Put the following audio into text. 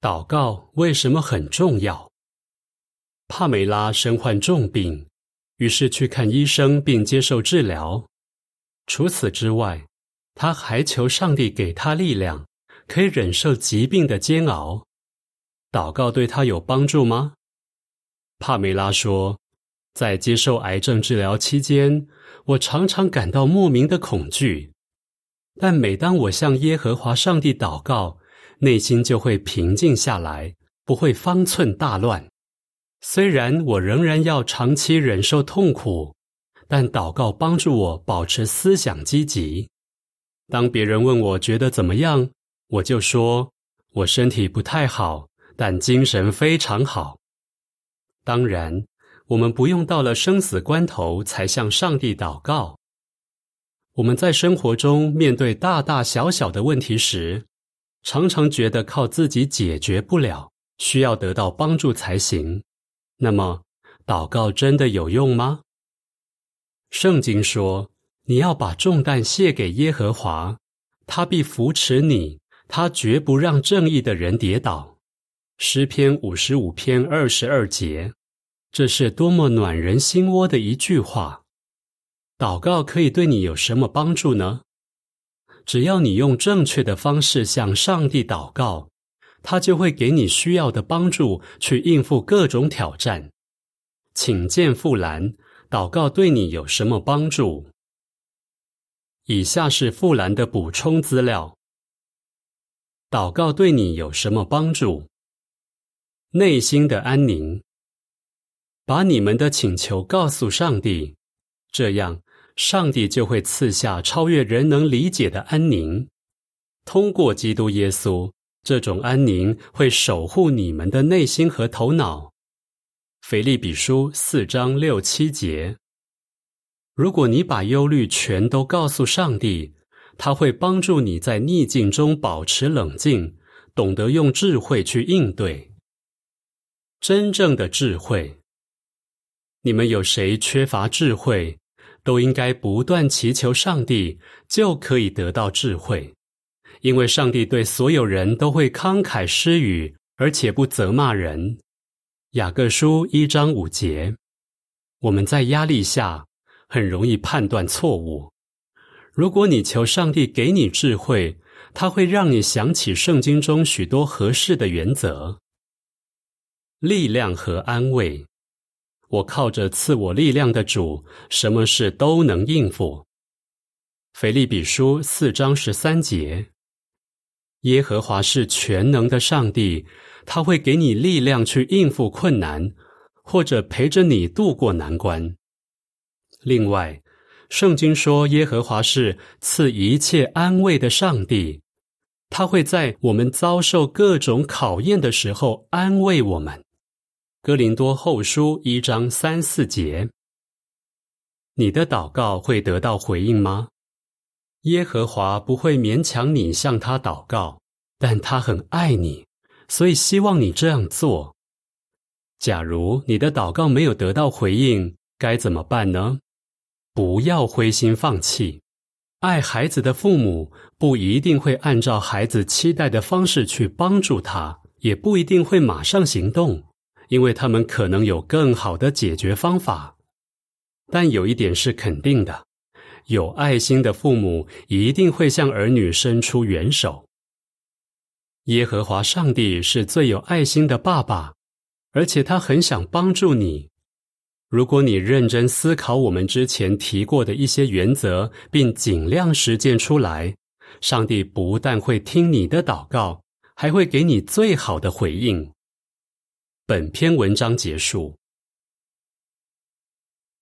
祷告为什么很重要？帕梅拉身患重病，于是去看医生并接受治疗。除此之外，他还求上帝给他力量，可以忍受疾病的煎熬。祷告对他有帮助吗？帕梅拉说，在接受癌症治疗期间，我常常感到莫名的恐惧，但每当我向耶和华上帝祷告。内心就会平静下来，不会方寸大乱。虽然我仍然要长期忍受痛苦，但祷告帮助我保持思想积极。当别人问我觉得怎么样，我就说我身体不太好，但精神非常好。当然，我们不用到了生死关头才向上帝祷告。我们在生活中面对大大小小的问题时，常常觉得靠自己解决不了，需要得到帮助才行。那么，祷告真的有用吗？圣经说：“你要把重担卸给耶和华，他必扶持你，他绝不让正义的人跌倒。”诗篇五十五篇二十二节，这是多么暖人心窝的一句话！祷告可以对你有什么帮助呢？只要你用正确的方式向上帝祷告，他就会给你需要的帮助，去应付各种挑战。请见富兰，祷告对你有什么帮助？以下是富兰的补充资料。祷告对你有什么帮助？内心的安宁。把你们的请求告诉上帝，这样。上帝就会赐下超越人能理解的安宁。通过基督耶稣，这种安宁会守护你们的内心和头脑。腓利比书四章六七节。如果你把忧虑全都告诉上帝，他会帮助你在逆境中保持冷静，懂得用智慧去应对。真正的智慧。你们有谁缺乏智慧？都应该不断祈求上帝，就可以得到智慧，因为上帝对所有人都会慷慨施予，而且不责骂人。雅各书一章五节。我们在压力下很容易判断错误。如果你求上帝给你智慧，他会让你想起圣经中许多合适的原则、力量和安慰。我靠着赐我力量的主，什么事都能应付。腓利比书四章十三节。耶和华是全能的上帝，他会给你力量去应付困难，或者陪着你度过难关。另外，圣经说耶和华是赐一切安慰的上帝，他会在我们遭受各种考验的时候安慰我们。哥林多后书一章三四节，你的祷告会得到回应吗？耶和华不会勉强你向他祷告，但他很爱你，所以希望你这样做。假如你的祷告没有得到回应，该怎么办呢？不要灰心放弃。爱孩子的父母不一定会按照孩子期待的方式去帮助他，也不一定会马上行动。因为他们可能有更好的解决方法，但有一点是肯定的：有爱心的父母一定会向儿女伸出援手。耶和华上帝是最有爱心的爸爸，而且他很想帮助你。如果你认真思考我们之前提过的一些原则，并尽量实践出来，上帝不但会听你的祷告，还会给你最好的回应。本篇文章结束。